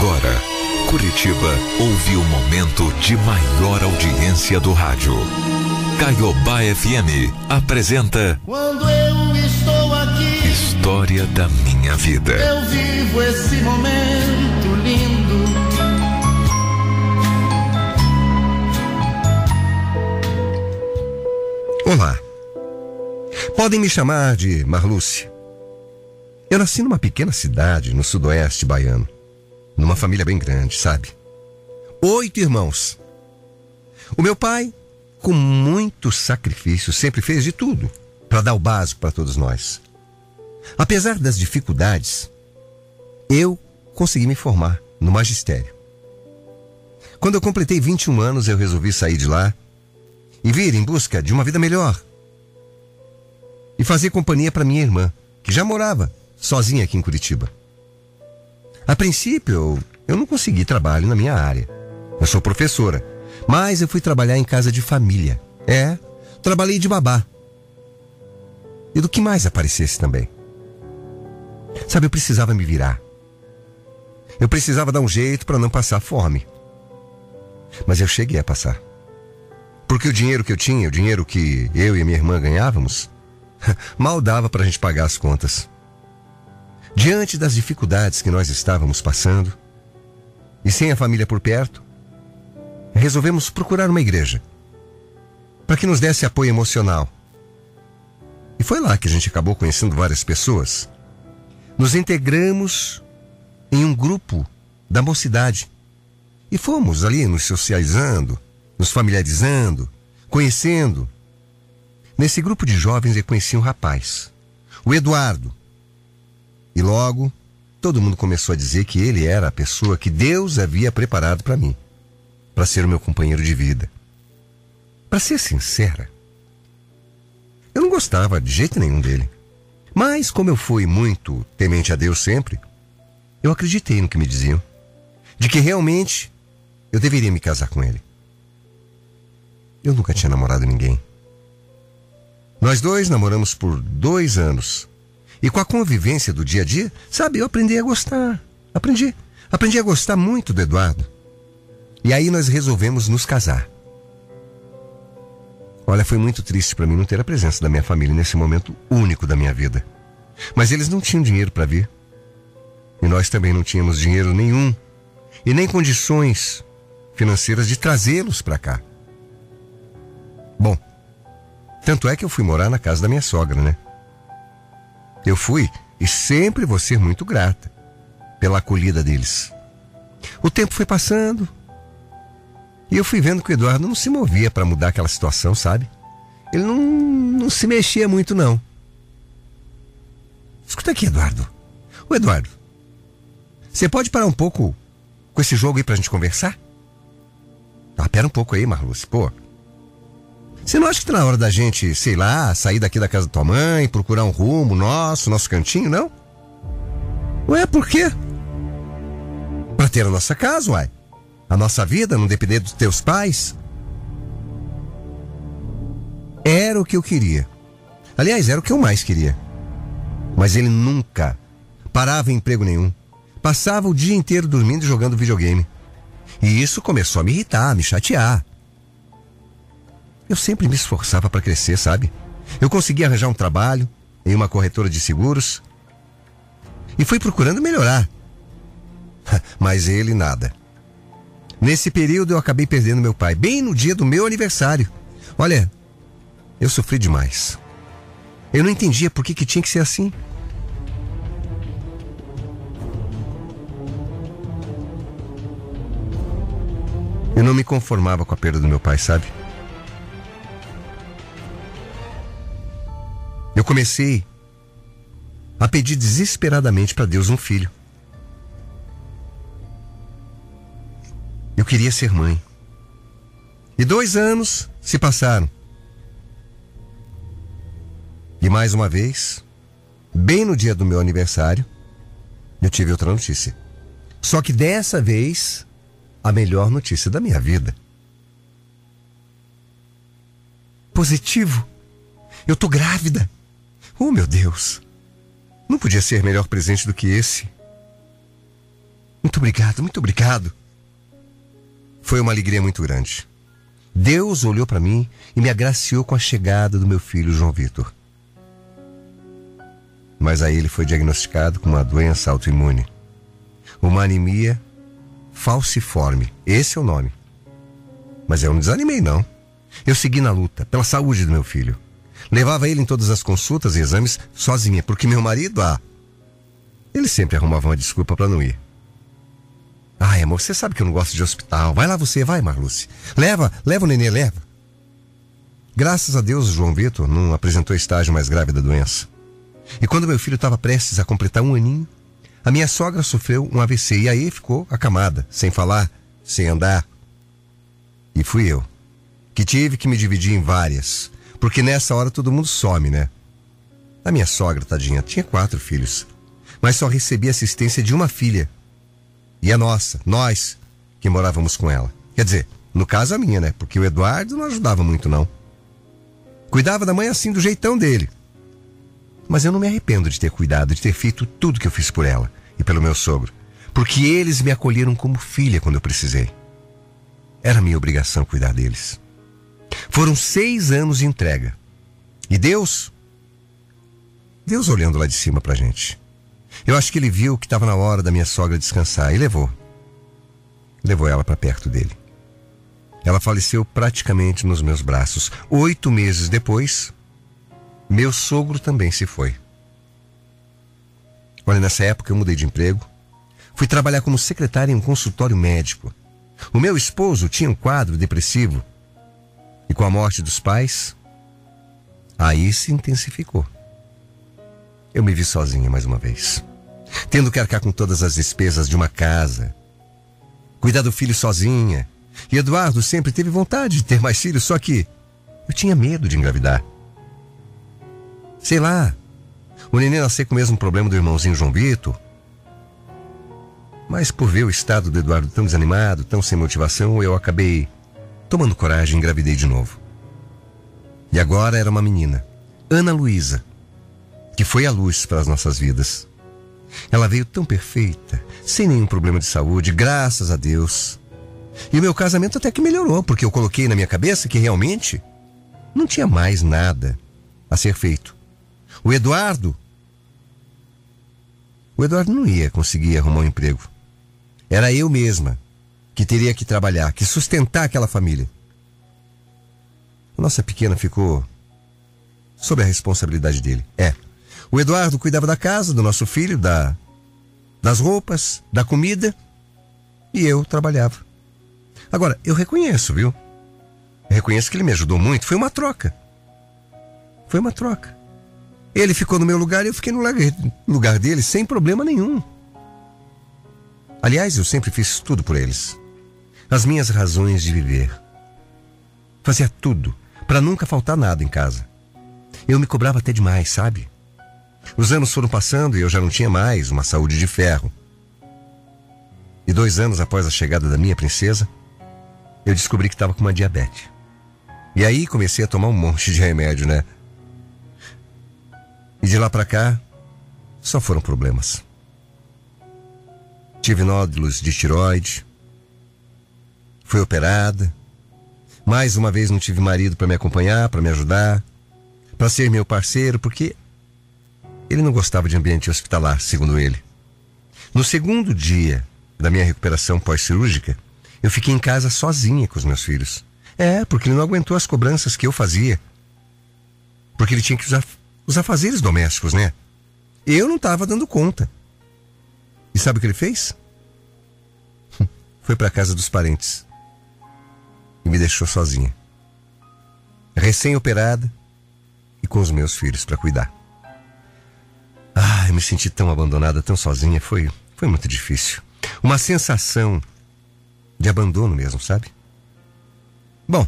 Agora, Curitiba ouve o momento de maior audiência do rádio. Caiobá FM apresenta Quando eu estou aqui, História da Minha Vida. eu vivo esse momento lindo. Olá. Podem me chamar de Marluce. Eu nasci numa pequena cidade no sudoeste baiano. Numa família bem grande, sabe? Oito irmãos. O meu pai, com muito sacrifício, sempre fez de tudo para dar o básico para todos nós. Apesar das dificuldades, eu consegui me formar no magistério. Quando eu completei 21 anos, eu resolvi sair de lá e vir em busca de uma vida melhor. E fazer companhia para minha irmã, que já morava sozinha aqui em Curitiba. A princípio, eu, não consegui trabalho na minha área. Eu sou professora, mas eu fui trabalhar em casa de família. É, trabalhei de babá. E do que mais aparecesse também. Sabe, eu precisava me virar. Eu precisava dar um jeito para não passar fome. Mas eu cheguei a passar. Porque o dinheiro que eu tinha, o dinheiro que eu e minha irmã ganhávamos, mal dava para a gente pagar as contas. Diante das dificuldades que nós estávamos passando, e sem a família por perto, resolvemos procurar uma igreja para que nos desse apoio emocional. E foi lá que a gente acabou conhecendo várias pessoas. Nos integramos em um grupo da mocidade e fomos ali nos socializando, nos familiarizando, conhecendo. Nesse grupo de jovens eu conheci um rapaz, o Eduardo. E logo todo mundo começou a dizer que ele era a pessoa que Deus havia preparado para mim, para ser o meu companheiro de vida. Para ser sincera, eu não gostava de jeito nenhum dele. Mas como eu fui muito temente a Deus sempre, eu acreditei no que me diziam, de que realmente eu deveria me casar com ele. Eu nunca tinha namorado ninguém. Nós dois namoramos por dois anos. E com a convivência do dia a dia, sabe, eu aprendi a gostar. Aprendi. Aprendi a gostar muito do Eduardo. E aí nós resolvemos nos casar. Olha, foi muito triste para mim não ter a presença da minha família nesse momento único da minha vida. Mas eles não tinham dinheiro para vir. E nós também não tínhamos dinheiro nenhum e nem condições financeiras de trazê-los para cá. Bom, tanto é que eu fui morar na casa da minha sogra, né? Eu fui e sempre vou ser muito grata pela acolhida deles. O tempo foi passando e eu fui vendo que o Eduardo não se movia para mudar aquela situação, sabe? Ele não, não se mexia muito, não. Escuta aqui, Eduardo. Ô, Eduardo, você pode parar um pouco com esse jogo aí pra gente conversar? Ah, pera um pouco aí, Marluce, pô. Você não acha que tá na hora da gente, sei lá, sair daqui da casa da tua mãe, procurar um rumo nosso, nosso cantinho, não? Ué, por quê? Pra ter a nossa casa, uai. A nossa vida, não depender dos teus pais. Era o que eu queria. Aliás, era o que eu mais queria. Mas ele nunca parava em emprego nenhum. Passava o dia inteiro dormindo e jogando videogame. E isso começou a me irritar, a me chatear. Eu sempre me esforçava para crescer, sabe? Eu consegui arranjar um trabalho em uma corretora de seguros e fui procurando melhorar. Mas ele nada. Nesse período eu acabei perdendo meu pai, bem no dia do meu aniversário. Olha, eu sofri demais. Eu não entendia por que, que tinha que ser assim. Eu não me conformava com a perda do meu pai, sabe? Eu comecei a pedir desesperadamente para Deus um filho. Eu queria ser mãe. E dois anos se passaram. E mais uma vez, bem no dia do meu aniversário, eu tive outra notícia. Só que dessa vez, a melhor notícia da minha vida. Positivo. Eu tô grávida. Oh, meu Deus. Não podia ser melhor presente do que esse. Muito obrigado, muito obrigado. Foi uma alegria muito grande. Deus olhou para mim e me agraciou com a chegada do meu filho João Vitor. Mas aí ele foi diagnosticado com uma doença autoimune, uma anemia falciforme. Esse é o nome. Mas eu não desanimei, não. Eu segui na luta pela saúde do meu filho. Levava ele em todas as consultas e exames sozinha, porque meu marido, ah, ele sempre arrumava uma desculpa para não ir. Ai, amor, você sabe que eu não gosto de hospital. Vai lá você, vai, Marluce. Leva, leva o nenê, leva. Graças a Deus, João Vitor não apresentou estágio mais grave da doença. E quando meu filho estava prestes a completar um aninho, a minha sogra sofreu um AVC e aí ficou acamada, sem falar, sem andar. E fui eu, que tive que me dividir em várias, porque nessa hora todo mundo some, né? A minha sogra, tadinha, tinha quatro filhos, mas só recebia assistência de uma filha, e a nossa, nós, que morávamos com ela. Quer dizer, no caso a minha, né? Porque o Eduardo não ajudava muito, não. Cuidava da mãe assim, do jeitão dele. Mas eu não me arrependo de ter cuidado, de ter feito tudo que eu fiz por ela e pelo meu sogro. Porque eles me acolheram como filha quando eu precisei. Era minha obrigação cuidar deles. Foram seis anos de entrega. E Deus? Deus olhando lá de cima pra gente. Eu acho que ele viu que estava na hora da minha sogra descansar e levou. Levou ela para perto dele. Ela faleceu praticamente nos meus braços. Oito meses depois, meu sogro também se foi. Olha, nessa época eu mudei de emprego. Fui trabalhar como secretária em um consultório médico. O meu esposo tinha um quadro depressivo. E com a morte dos pais, aí se intensificou. Eu me vi sozinha mais uma vez. Tendo que arcar com todas as despesas de uma casa. Cuidar do filho sozinha. E Eduardo sempre teve vontade de ter mais filhos, só que eu tinha medo de engravidar. Sei lá, o neném nascer com o mesmo problema do irmãozinho João Vitor. Mas por ver o estado do Eduardo tão desanimado, tão sem motivação, eu acabei tomando coragem engravidei de novo. E agora era uma menina, Ana Luísa, que foi a luz para as nossas vidas. Ela veio tão perfeita, sem nenhum problema de saúde, graças a Deus. E o meu casamento até que melhorou, porque eu coloquei na minha cabeça que realmente não tinha mais nada a ser feito. O Eduardo. O Eduardo não ia conseguir arrumar um emprego. Era eu mesma que teria que trabalhar, que sustentar aquela família. A nossa pequena ficou sob a responsabilidade dele. É. O Eduardo cuidava da casa, do nosso filho, da, das roupas, da comida, e eu trabalhava. Agora, eu reconheço, viu? Reconheço que ele me ajudou muito. Foi uma troca. Foi uma troca. Ele ficou no meu lugar e eu fiquei no lugar dele sem problema nenhum. Aliás, eu sempre fiz tudo por eles. As minhas razões de viver. Fazia tudo para nunca faltar nada em casa. Eu me cobrava até demais, sabe? Os anos foram passando e eu já não tinha mais uma saúde de ferro. E dois anos após a chegada da minha princesa, eu descobri que estava com uma diabetes. E aí comecei a tomar um monte de remédio, né? E de lá para cá, só foram problemas. Tive nódulos de tiroide, fui operada. Mais uma vez não tive marido para me acompanhar, para me ajudar, para ser meu parceiro, porque ele não gostava de ambiente hospitalar, segundo ele. No segundo dia da minha recuperação pós-cirúrgica, eu fiquei em casa sozinha com os meus filhos. É, porque ele não aguentou as cobranças que eu fazia. Porque ele tinha que usar os afazeres domésticos, né? Eu não estava dando conta. E sabe o que ele fez? Foi para casa dos parentes e me deixou sozinha, recém-operada e com os meus filhos para cuidar. Ah, eu me senti tão abandonada, tão sozinha. Foi, foi muito difícil. Uma sensação de abandono mesmo, sabe? Bom,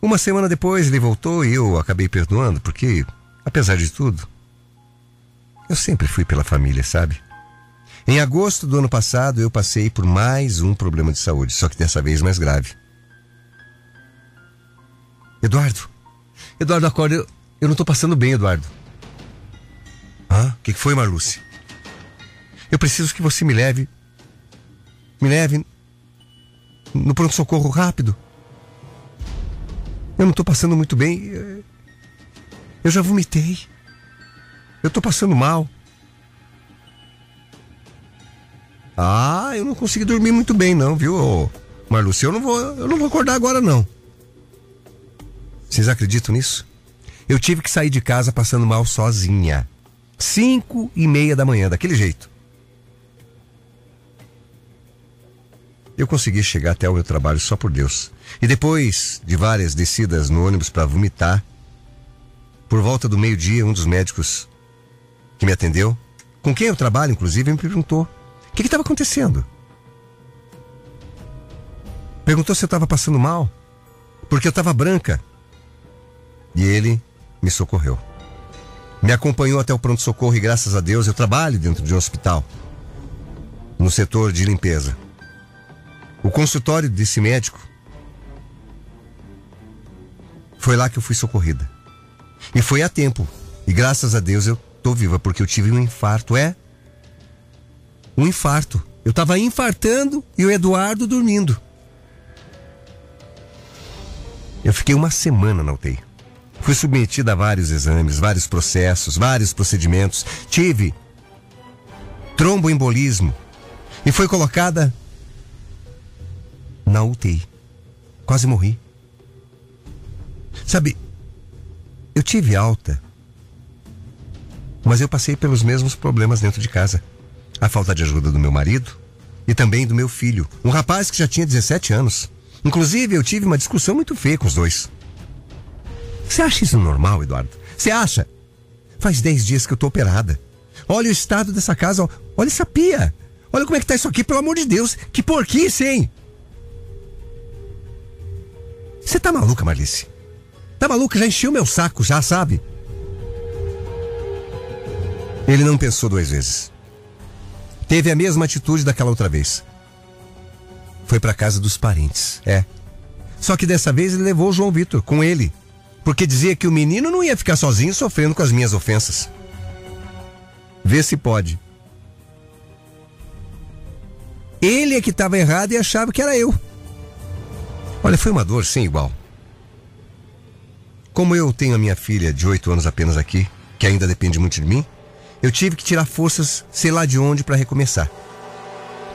uma semana depois ele voltou e eu acabei perdoando, porque, apesar de tudo, eu sempre fui pela família, sabe? Em agosto do ano passado eu passei por mais um problema de saúde, só que dessa vez mais grave. Eduardo, Eduardo, acorda, eu, eu não tô passando bem, Eduardo. Hã? O que, que foi, Marluce? Eu preciso que você me leve. Me leve no pronto-socorro rápido. Eu não estou passando muito bem. Eu já vomitei. Eu estou passando mal. Ah, eu não consegui dormir muito bem, não, viu, Marluce? Eu não vou, eu não vou acordar agora, não. Vocês acreditam nisso? Eu tive que sair de casa passando mal sozinha. Cinco e meia da manhã, daquele jeito. Eu consegui chegar até o meu trabalho só por Deus. E depois de várias descidas no ônibus para vomitar, por volta do meio-dia, um dos médicos que me atendeu, com quem eu trabalho, inclusive, me perguntou: o que estava acontecendo? Perguntou se eu estava passando mal, porque eu estava branca. E ele me socorreu. Me acompanhou até o pronto-socorro e, graças a Deus, eu trabalho dentro de um hospital, no setor de limpeza. O consultório desse médico foi lá que eu fui socorrida. E foi a tempo. E graças a Deus eu tô viva, porque eu tive um infarto. É? Um infarto. Eu tava infartando e o Eduardo dormindo. Eu fiquei uma semana na UTI. Fui submetida a vários exames, vários processos, vários procedimentos. Tive tromboembolismo e foi colocada na UTI. Quase morri. Sabe, eu tive alta, mas eu passei pelos mesmos problemas dentro de casa. A falta de ajuda do meu marido e também do meu filho, um rapaz que já tinha 17 anos. Inclusive, eu tive uma discussão muito feia com os dois. Você acha isso normal, Eduardo? Você acha? Faz 10 dias que eu tô operada. Olha o estado dessa casa, olha essa pia. Olha como é que tá isso aqui, pelo amor de Deus. Que porquice, hein? Você tá maluca, Marlice? Tá maluca? Já encheu meu saco, já sabe? Ele não pensou duas vezes. Teve a mesma atitude daquela outra vez. Foi para casa dos parentes, é. Só que dessa vez ele levou o João Vitor com ele, porque dizia que o menino não ia ficar sozinho sofrendo com as minhas ofensas. Vê se pode. Ele é que estava errado e achava que era eu. Olha, foi uma dor sem igual. Como eu tenho a minha filha de oito anos apenas aqui, que ainda depende muito de mim, eu tive que tirar forças, sei lá de onde, para recomeçar.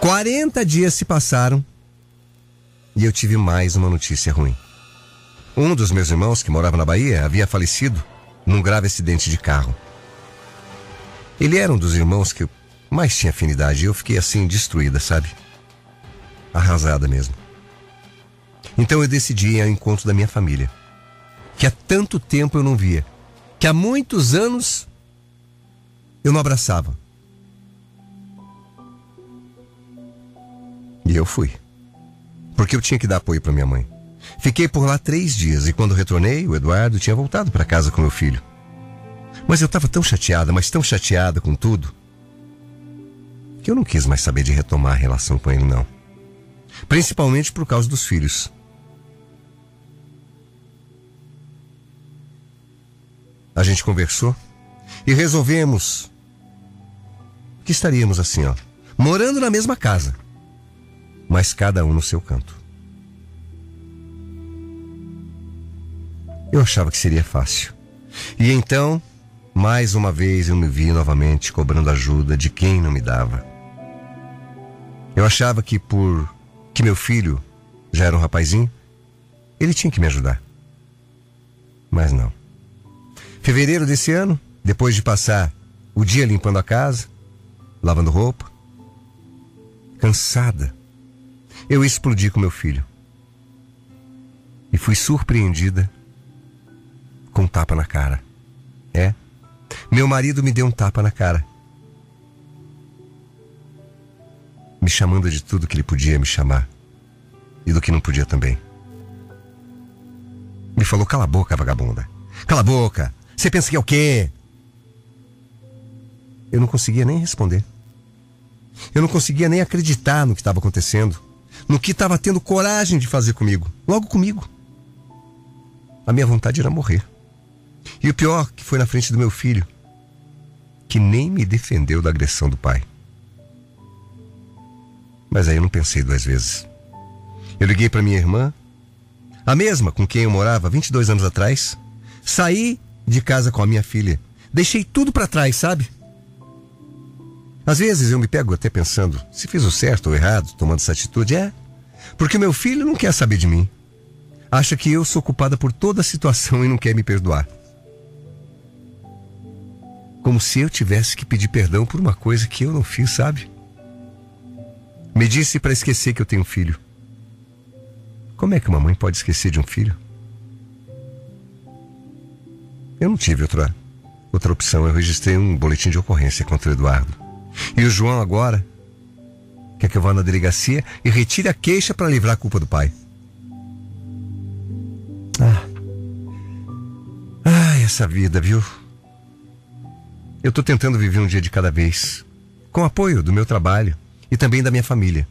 40 dias se passaram e eu tive mais uma notícia ruim. Um dos meus irmãos, que morava na Bahia, havia falecido num grave acidente de carro. Ele era um dos irmãos que eu mais tinha afinidade e eu fiquei assim destruída, sabe? Arrasada mesmo. Então eu decidi ir ao encontro da minha família, que há tanto tempo eu não via, que há muitos anos eu não abraçava. E eu fui, porque eu tinha que dar apoio para minha mãe. Fiquei por lá três dias e quando retornei, o Eduardo tinha voltado para casa com meu filho. Mas eu estava tão chateada, mas tão chateada com tudo, que eu não quis mais saber de retomar a relação com ele, não. Principalmente por causa dos filhos. A gente conversou e resolvemos que estaríamos assim, ó, morando na mesma casa, mas cada um no seu canto. Eu achava que seria fácil. E então, mais uma vez eu me vi novamente cobrando ajuda de quem não me dava. Eu achava que por que meu filho já era um rapazinho, ele tinha que me ajudar. Mas não. Fevereiro desse ano, depois de passar o dia limpando a casa, lavando roupa, cansada, eu explodi com meu filho. E fui surpreendida com um tapa na cara. É, meu marido me deu um tapa na cara. Me chamando de tudo que ele podia me chamar. E do que não podia também. Me falou: cala a boca, vagabunda. Cala a boca. Você pensa que é o quê? Eu não conseguia nem responder. Eu não conseguia nem acreditar no que estava acontecendo, no que estava tendo coragem de fazer comigo, logo comigo. A minha vontade era morrer. E o pior, que foi na frente do meu filho, que nem me defendeu da agressão do pai. Mas aí eu não pensei duas vezes. Eu liguei para minha irmã, a mesma com quem eu morava 22 anos atrás. Saí de casa com a minha filha. Deixei tudo para trás, sabe? Às vezes eu me pego até pensando se fiz o certo ou errado tomando essa atitude. É, porque meu filho não quer saber de mim. Acha que eu sou culpada por toda a situação e não quer me perdoar. Como se eu tivesse que pedir perdão por uma coisa que eu não fiz, sabe? Me disse para esquecer que eu tenho um filho. Como é que uma mãe pode esquecer de um filho? Eu não tive outra, outra opção. Eu registrei um boletim de ocorrência contra o Eduardo. E o João agora quer que eu vá na delegacia e retire a queixa para livrar a culpa do pai. Ah. Ai, essa vida, viu? Eu tô tentando viver um dia de cada vez, com o apoio do meu trabalho e também da minha família,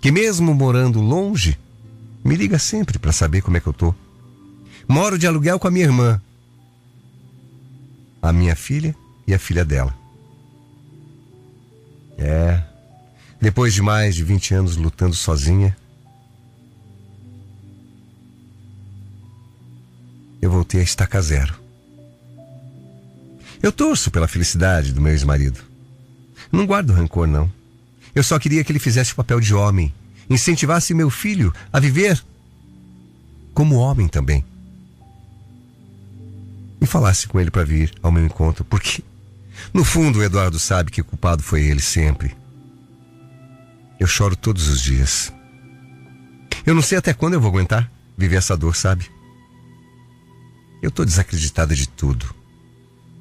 que mesmo morando longe, me liga sempre para saber como é que eu tô. Moro de aluguel com a minha irmã, a minha filha e a filha dela. É. Depois de mais de 20 anos lutando sozinha, eu voltei a estaca zero. Eu torço pela felicidade do meu ex-marido. Não guardo rancor, não. Eu só queria que ele fizesse o papel de homem, incentivasse meu filho a viver como homem também. E falasse com ele para vir ao meu encontro, porque, no fundo, o Eduardo sabe que o culpado foi ele sempre. Eu choro todos os dias. Eu não sei até quando eu vou aguentar viver essa dor, sabe? Eu tô desacreditada de tudo.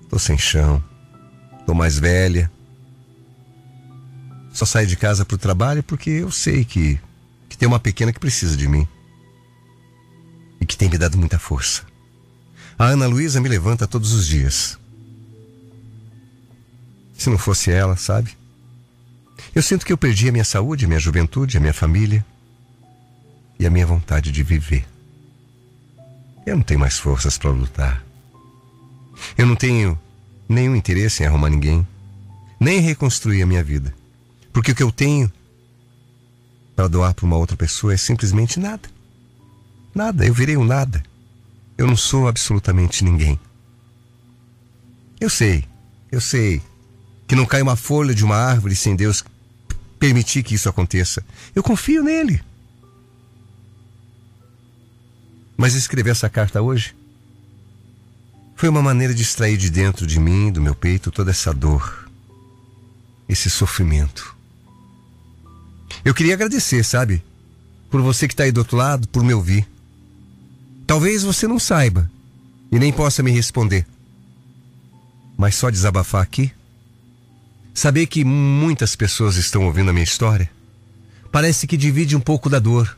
Tô sem chão. Tô mais velha. Só saio de casa pro trabalho porque eu sei que, que tem uma pequena que precisa de mim. E que tem me dado muita força. A Ana Luísa me levanta todos os dias. Se não fosse ela, sabe? Eu sinto que eu perdi a minha saúde, a minha juventude, a minha família e a minha vontade de viver. Eu não tenho mais forças para lutar. Eu não tenho nenhum interesse em arrumar ninguém, nem em reconstruir a minha vida. Porque o que eu tenho para doar para uma outra pessoa é simplesmente nada. Nada, eu virei um nada. Eu não sou absolutamente ninguém. Eu sei, eu sei que não cai uma folha de uma árvore sem Deus permitir que isso aconteça. Eu confio nele. Mas escrever essa carta hoje foi uma maneira de extrair de dentro de mim, do meu peito, toda essa dor, esse sofrimento. Eu queria agradecer, sabe? Por você que está aí do outro lado, por me ouvir. Talvez você não saiba e nem possa me responder. Mas só desabafar aqui, saber que muitas pessoas estão ouvindo a minha história, parece que divide um pouco da dor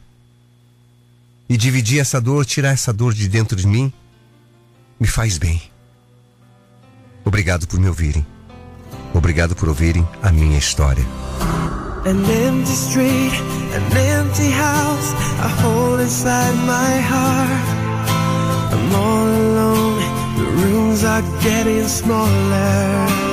e dividir essa dor, tirar essa dor de dentro de mim, me faz bem. Obrigado por me ouvirem. Obrigado por ouvirem a minha história. An empty street, an empty house, a hole inside my heart. I'm all alone, the rooms are getting smaller.